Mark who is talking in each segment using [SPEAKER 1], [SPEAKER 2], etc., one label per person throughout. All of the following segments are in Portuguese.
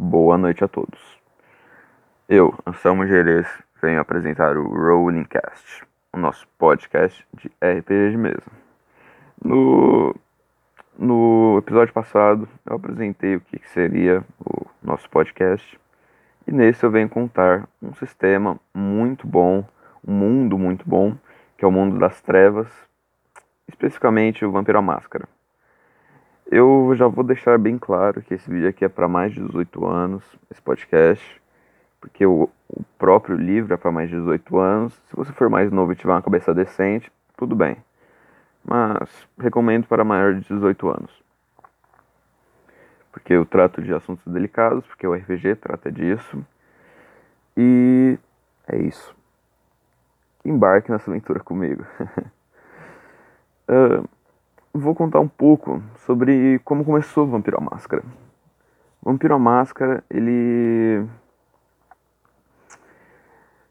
[SPEAKER 1] Boa noite a todos. Eu, Anselmo Gerês, venho apresentar o Rolling Cast, o nosso podcast de RPG de mesa. No, no episódio passado, eu apresentei o que seria o nosso podcast e nesse eu venho contar um sistema muito bom, um mundo muito bom, que é o mundo das trevas, especificamente o Vampiro à Máscara. Eu já vou deixar bem claro que esse vídeo aqui é para mais de 18 anos, esse podcast, porque o, o próprio livro é para mais de 18 anos. Se você for mais novo e tiver uma cabeça decente, tudo bem. Mas recomendo para maior de 18 anos. Porque eu trato de assuntos delicados, porque o RPG trata disso. E é isso. Embarque nessa aventura comigo. uh, vou contar um pouco sobre como começou o Vampiro à Máscara. Vampiro à Máscara, ele.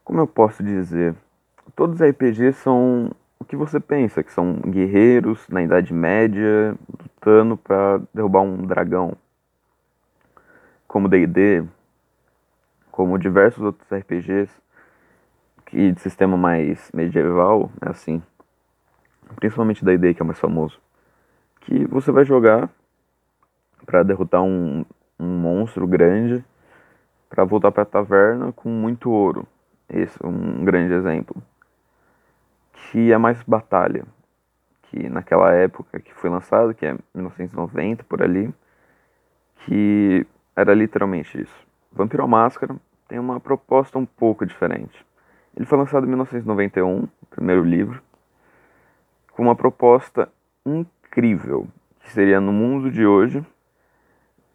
[SPEAKER 1] Como eu posso dizer? Todos os RPGs são o que você pensa, que são guerreiros na Idade Média lutando para derrubar um dragão. Como D&D, como diversos outros RPGs que de sistema mais medieval, é assim. Principalmente D&D, que é o mais famoso que você vai jogar para derrotar um, um monstro grande para voltar para a taverna com muito ouro. Esse é um grande exemplo. Que é mais batalha. Que naquela época que foi lançado, que é 1990 por ali, que era literalmente isso. Vampiro à Máscara tem uma proposta um pouco diferente. Ele foi lançado em 1991, o primeiro livro, com uma proposta incrível incrível, que seria no mundo de hoje,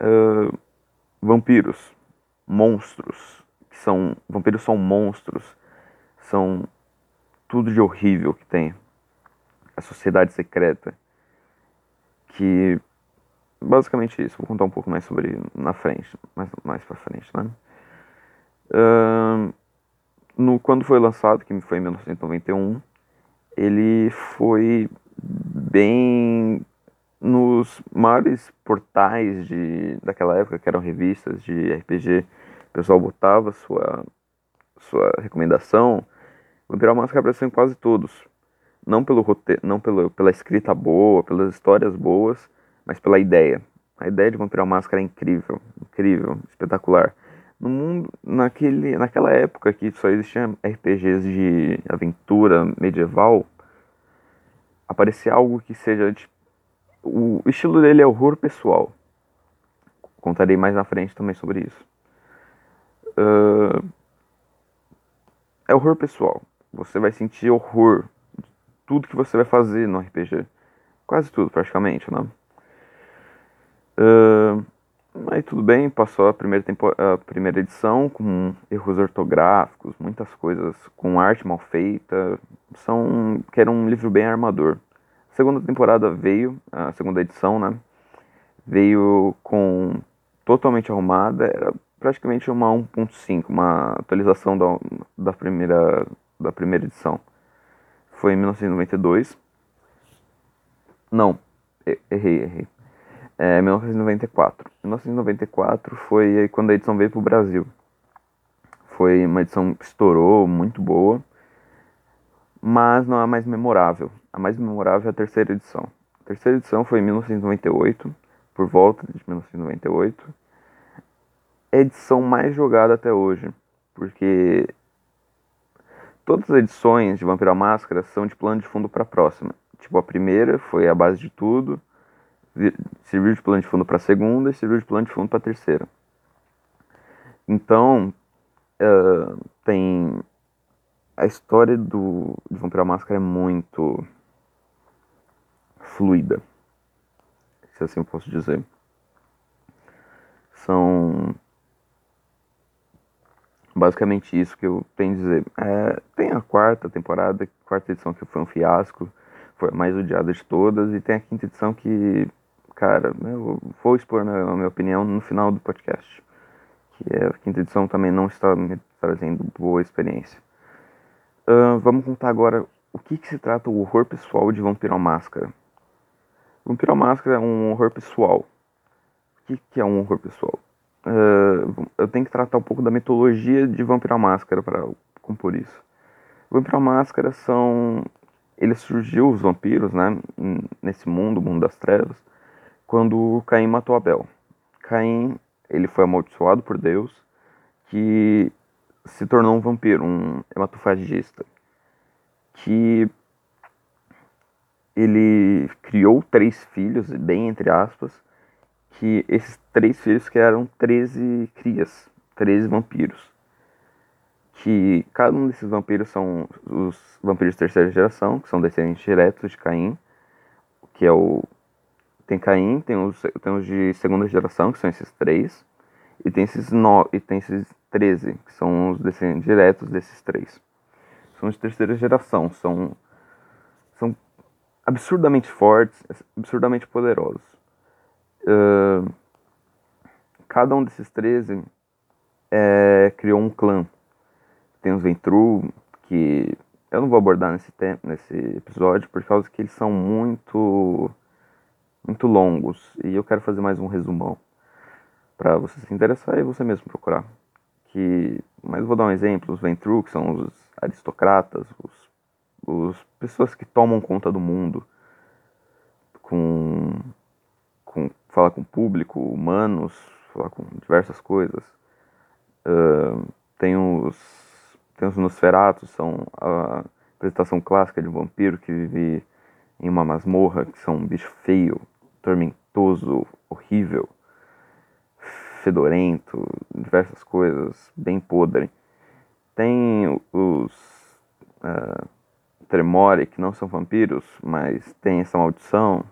[SPEAKER 1] uh, vampiros, monstros, que são vampiros são monstros, são tudo de horrível que tem, a sociedade secreta, que basicamente isso. Vou contar um pouco mais sobre na frente, mais mais para frente, né? Uh, no quando foi lançado, que foi em 1991, ele foi bem nos maiores portais de, daquela época, que eram revistas de RPG, o pessoal botava sua, sua recomendação. O Imperial Máscara apareceu em quase todos. Não, pelo roteiro, não pelo, pela escrita boa, pelas histórias boas, mas pela ideia. A ideia de Vampiro Máscara é incrível, incrível, espetacular. No mundo, naquele, naquela época que só existiam RPGs de aventura medieval, aparecer algo que seja tipo, o estilo dele é horror pessoal. Contarei mais na frente também sobre isso. Uh, é horror pessoal. Você vai sentir horror de tudo que você vai fazer no RPG. Quase tudo, praticamente, né? Uh, aí tudo bem, passou a primeira, a primeira edição com erros ortográficos, muitas coisas, com arte mal feita. São, que era um livro bem armador. A segunda temporada veio, a segunda edição, né? Veio com totalmente arrumada, era praticamente uma 1.5, uma atualização da, da, primeira, da primeira edição. Foi em 1992. Não, errei, errei. É 1994. 1994 foi quando a edição veio para o Brasil. Foi uma edição que estourou, muito boa, mas não é a mais memorável. A mais memorável é a terceira edição. A terceira edição foi em 1998, por volta de 1998. É a edição mais jogada até hoje, porque todas as edições de Vampiro à Máscara são de plano de fundo para a próxima. Tipo, a primeira foi a base de tudo, serviu de plano de fundo para a segunda e serviu de plano de fundo para a terceira. Então, uh, tem a história do de Vampiro à Máscara é muito fluida, se assim eu posso dizer. São basicamente isso que eu tenho a dizer. É, tem a quarta temporada, a quarta edição que foi um fiasco, foi a mais odiada de todas, e tem a quinta edição que, cara, eu vou expor minha, minha opinião no final do podcast. Que é, a quinta edição também não está me trazendo boa experiência. Uh, vamos contar agora o que, que se trata o horror pessoal de Vampiro à Máscara. Vampiro à Máscara é um horror pessoal. O que, que é um horror pessoal? uh, eu tenho que tratar um pouco da mitologia de Vampiro à Máscara para compor isso. Vampiro à Máscara são ele surgiu os vampiros, né, nesse mundo, o mundo das trevas, quando Caim matou Abel. Caim, ele foi amaldiçoado por Deus, que se tornou um vampiro, um hematofagista, que ele criou três filhos, bem entre aspas, que esses três filhos criaram 13 crias, 13 vampiros. Que cada um desses vampiros são os vampiros de terceira geração, que são descendentes diretos de Caim, que é o. Tem Caim, tem os, tem os de segunda geração, que são esses três, e tem esses, no, e tem esses 13, que são os descendentes diretos desses três. São de terceira geração, são, são absurdamente fortes, absurdamente poderosos. Uh, cada um desses 13 é, criou um clã. Tem os Ventru, que eu não vou abordar nesse, tempo, nesse episódio, por causa que eles são muito, muito longos. E eu quero fazer mais um resumão. para você se interessar e você mesmo procurar. Que, mas vou dar um exemplo. Os Ventru, que são os aristocratas, os, os pessoas que tomam conta do mundo com com falar com o público, humanos, falar com diversas coisas. Uh, tem os tem os são a apresentação clássica de um vampiro que vive em uma masmorra, que são um bicho feio, tormentoso, horrível, fedorento, diversas coisas, bem podre. Tem os uh, Tremore, que não são vampiros, mas tem essa maldição,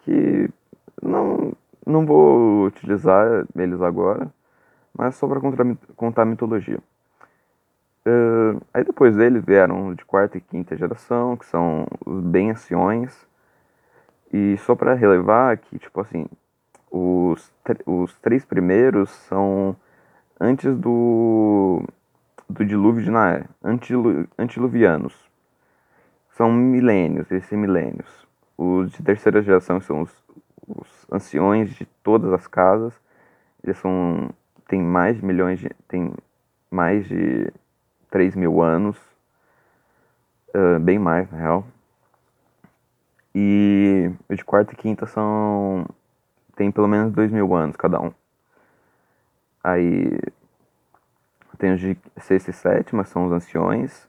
[SPEAKER 1] que não, não vou utilizar eles agora, mas só para contar a mitologia. Uh, aí depois deles vieram de quarta e quinta geração, que são os bem anciões. E só para relevar que, tipo assim, os, os três primeiros são antes do, do dilúvio de Naé, antiluvianos. São milênios, esses milênios. Os de terceira geração são os os anciões de todas as casas. Eles são tem mais de milhões de tem mais de 3 mil anos, uh, bem mais na real. E os de quarta e quinta são tem pelo menos 2 mil anos cada um. Aí tem os de sexta e sétima, são os anciões.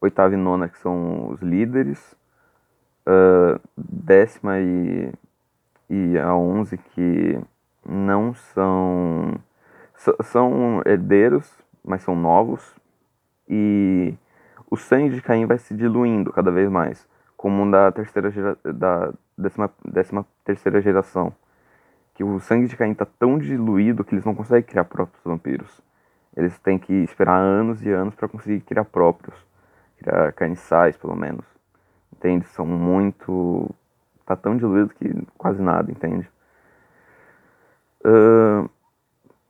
[SPEAKER 1] Oitava e nona, que são os líderes. Uh, décima e e a 11 que não são são herdeiros, mas são novos e o sangue de Caim vai se diluindo cada vez mais, como da terceira gera, da décima, décima terceira geração, que o sangue de Caim está tão diluído que eles não conseguem criar próprios vampiros. Eles têm que esperar anos e anos para conseguir criar próprios, criar carniçais pelo menos. Entende? São muito tá tão diluído que quase nada, entende? Uh,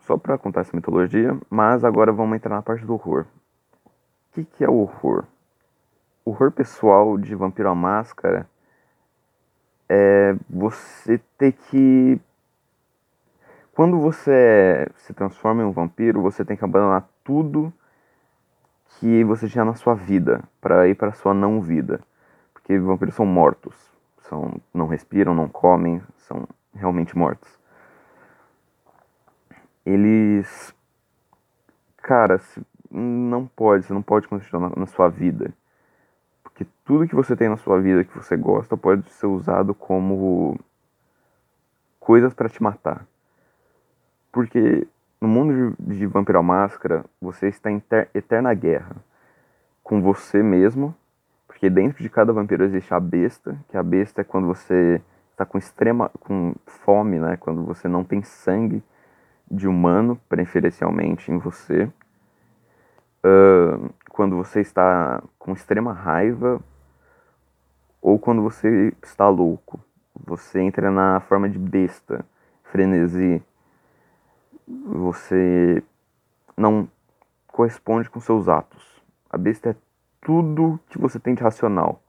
[SPEAKER 1] só para contar essa mitologia, mas agora vamos entrar na parte do horror. O que, que é o horror? O horror pessoal de Vampiro à Máscara é você ter que. Quando você se transforma em um vampiro, você tem que abandonar tudo que você tinha na sua vida para ir para sua não vida, porque vampiros são mortos são, não respiram, não comem, são realmente mortos. Eles. Cara, não pode, você não pode continuar na, na sua vida. Porque tudo que você tem na sua vida que você gosta pode ser usado como coisas para te matar. Porque no mundo de, de Vampiro à Máscara, você está em ter, eterna guerra com você mesmo porque dentro de cada vampiro existe a besta, que a besta é quando você está com extrema com fome, né? Quando você não tem sangue de humano, preferencialmente em você. Uh, quando você está com extrema raiva ou quando você está louco. Você entra na forma de besta, frenesi. Você não corresponde com seus atos. A besta é tudo que você tem de racional,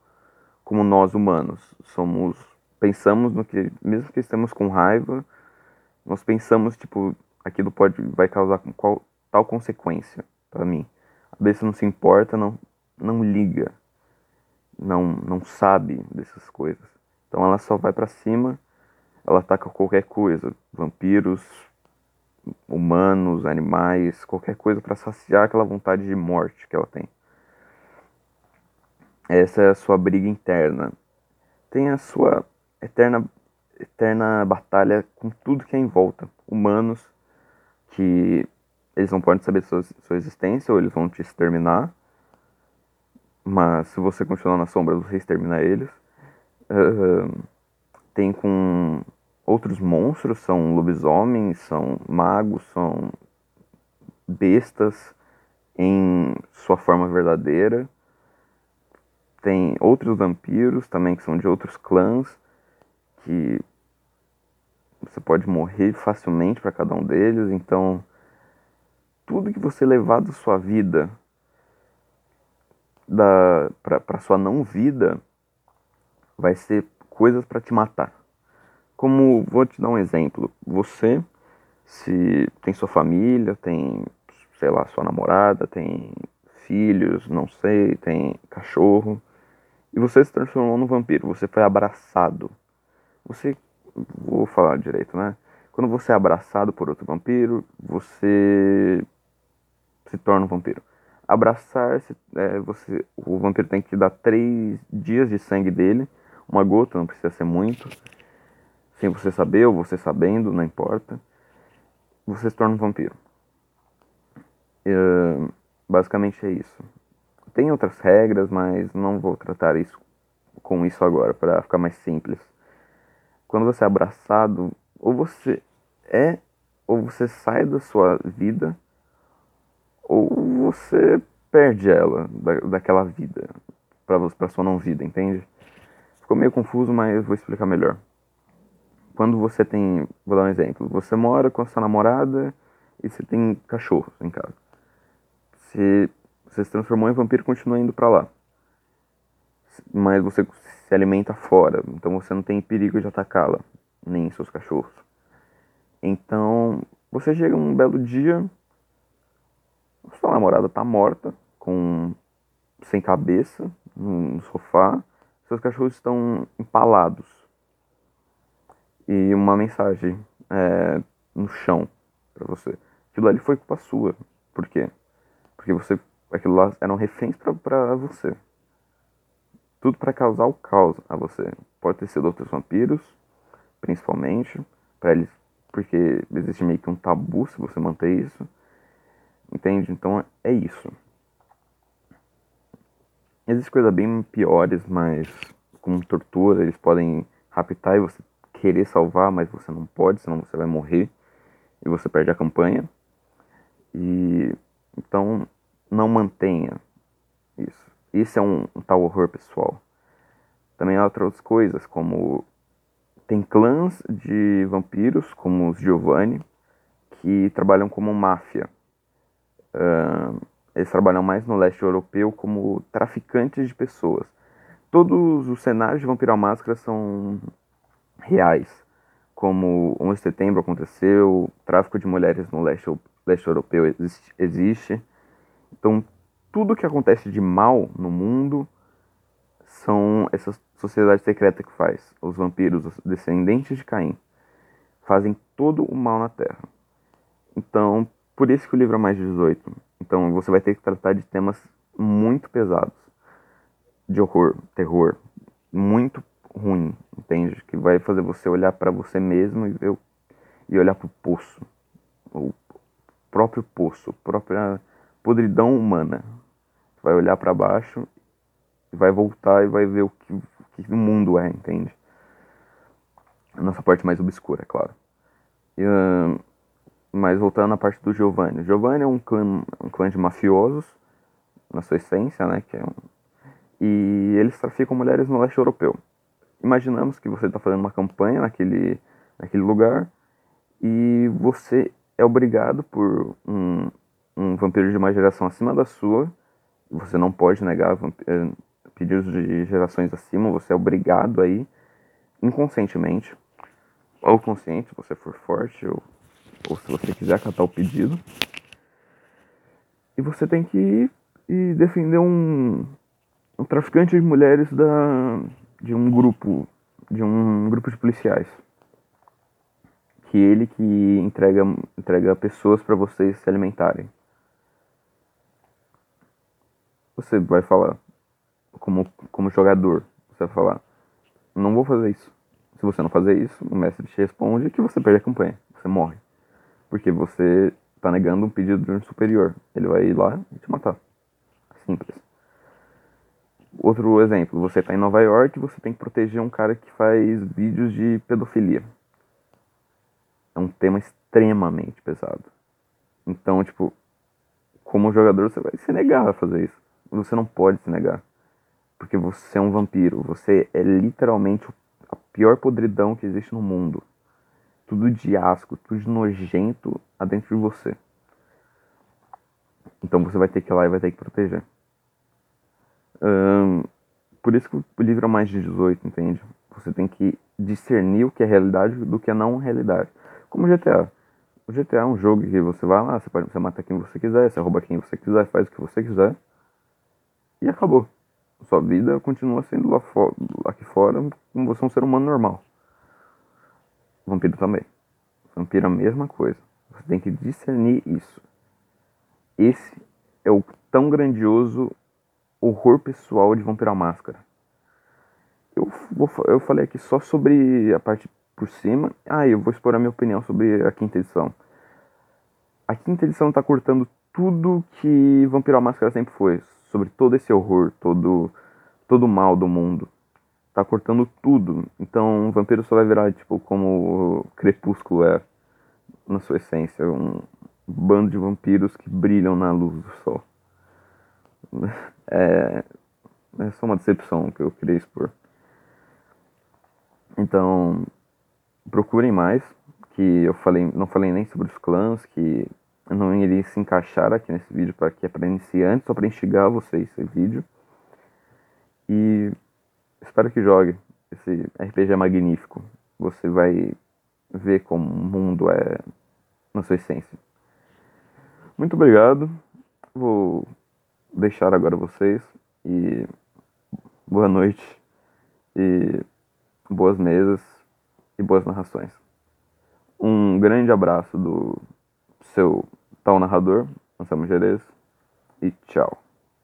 [SPEAKER 1] como nós humanos. Somos pensamos no que mesmo que estamos com raiva, nós pensamos tipo aquilo pode vai causar qual, tal consequência para mim. A besta não se importa, não não liga, não não sabe dessas coisas. Então ela só vai para cima, ela ataca qualquer coisa, vampiros, humanos, animais, qualquer coisa para saciar aquela vontade de morte que ela tem. Essa é a sua briga interna. Tem a sua eterna eterna batalha com tudo que é em volta. Humanos que eles não podem saber sua, sua existência ou eles vão te exterminar. Mas se você continuar na sombra, você extermina eles. Uh, tem com outros monstros, são lobisomens, são magos, são bestas em sua forma verdadeira. Tem outros vampiros também que são de outros clãs que você pode morrer facilmente para cada um deles. Então, tudo que você levar da sua vida da para sua não vida vai ser coisas para te matar. Como vou te dar um exemplo, você se tem sua família, tem sei lá, sua namorada, tem filhos, não sei, tem cachorro, e você se transformou num vampiro, você foi abraçado. Você vou falar direito, né? Quando você é abraçado por outro vampiro, você se torna um vampiro. Abraçar, é, você, o vampiro tem que dar três dias de sangue dele, uma gota, não precisa ser muito, sem você saber ou você sabendo, não importa. Você se torna um vampiro. Uh, basicamente é isso. Tem outras regras, mas não vou tratar isso com isso agora para ficar mais simples quando você é abraçado, ou você é, ou você sai da sua vida, ou você perde ela, da, daquela vida, para sua não vida, entende? Ficou meio confuso, mas vou explicar melhor. Quando você tem, vou dar um exemplo, você mora com a sua namorada e você tem cachorros em casa. Se você se transformou em vampiro, continua indo para lá. Mas você se alimenta fora, então você não tem perigo de atacá-la, nem seus cachorros. Então, você chega um belo dia, sua namorada está morta, com sem cabeça, no sofá, seus cachorros estão empalados. E uma mensagem é, no chão para você. Aquilo ali foi culpa sua. Por quê? Porque você, aquilo lá eram reféns para você. Tudo para causar o caos a você. Pode ter sido outros vampiros, principalmente, para eles, porque existe meio que um tabu se você manter isso. Entende? Então é isso. Existem coisas bem piores, mas com tortura, eles podem raptar e você querer salvar, mas você não pode, senão você vai morrer e você perde a campanha. E então não mantenha isso. Isso é um, um tal horror pessoal. Também há outras coisas, como tem clãs de vampiros, como os Giovanni, que trabalham como máfia. Uh, eles trabalham mais no leste europeu como traficantes de pessoas. Todos os cenários de Vampiro à Máscara são reais, como 11 de setembro aconteceu, tráfico de mulheres no leste, leste europeu existe, existe. Então, tudo que acontece de mal no mundo são essa sociedade secreta que faz. Os vampiros, os descendentes de Caim, fazem todo o mal na Terra. Então, por isso que o livro é mais de 18. Então, você vai ter que tratar de temas muito pesados, de horror, terror, muito ruim, entende? Que vai fazer você olhar para você mesmo e ver e olhar para o poço, o próprio poço, a própria podridão humana, vai olhar para baixo, vai voltar e vai ver o que, o que o mundo é, entende? A nossa parte mais obscura, é claro. E, uh, mas voltando à parte do Giovanni. Giovanni é um clã, um clã de mafiosos, na sua essência, né? Que é um, e eles traficam mulheres no leste europeu. Imaginamos que você está fazendo uma campanha naquele, naquele lugar e você é obrigado por um, um vampiro de uma geração acima da sua você não pode negar eh, pedidos de gerações acima, você é obrigado aí, inconscientemente, ou consciente, se você for forte, ou ou se você quiser acatar o pedido. E você tem que ir e defender um, um traficante de mulheres da, de um grupo, de um grupo de policiais. Que ele que entrega, entrega pessoas para vocês se alimentarem. Você vai falar, como, como jogador, você vai falar, não vou fazer isso. Se você não fazer isso, o mestre te responde que você perde a campanha, você morre. Porque você está negando um pedido de um superior. Ele vai ir lá e te matar. Simples. Outro exemplo, você está em Nova York você tem que proteger um cara que faz vídeos de pedofilia. É um tema extremamente pesado. Então, tipo, como jogador, você vai se negar a fazer isso. Você não pode se negar. Porque você é um vampiro. Você é literalmente a pior podridão que existe no mundo. Tudo de asco, tudo de nojento dentro de você. Então você vai ter que ir lá e vai ter que proteger. Por isso que o livro é mais de 18, entende? Você tem que discernir o que é realidade do que é não realidade. Como GTA. O GTA é um jogo que você vai lá, você pode você mata quem você quiser, você rouba quem você quiser, faz o que você quiser. E acabou. Sua vida continua sendo lá, fora, lá aqui fora como você é um ser humano normal. Vampiro também. Vampiro é a mesma coisa. Você tem que discernir isso. Esse é o tão grandioso horror pessoal de Vampiro à Máscara. Eu, vou, eu falei aqui só sobre a parte por cima. Ah, eu vou expor a minha opinião sobre a quinta edição. A quinta edição está cortando tudo que Vampiro à Máscara sempre foi. Sobre todo esse horror, todo, todo o mal do mundo. Tá cortando tudo. Então, Vampiro só vai virar, tipo, como Crepúsculo é na sua essência, um bando de vampiros que brilham na luz do sol. É, é só uma decepção que eu queria expor. Então, procurem mais, que eu falei, não falei nem sobre os clãs, que não iria se encaixar aqui nesse vídeo, para que é para iniciantes, só para instigar vocês esse vídeo. E espero que jogue. Esse RPG é magnífico. Você vai ver como o mundo é na sua essência. Muito obrigado. Vou deixar agora vocês e boa noite e boas mesas e boas narrações. Um grande abraço do seu tal narrador, Anselmo Jerez, e tchau.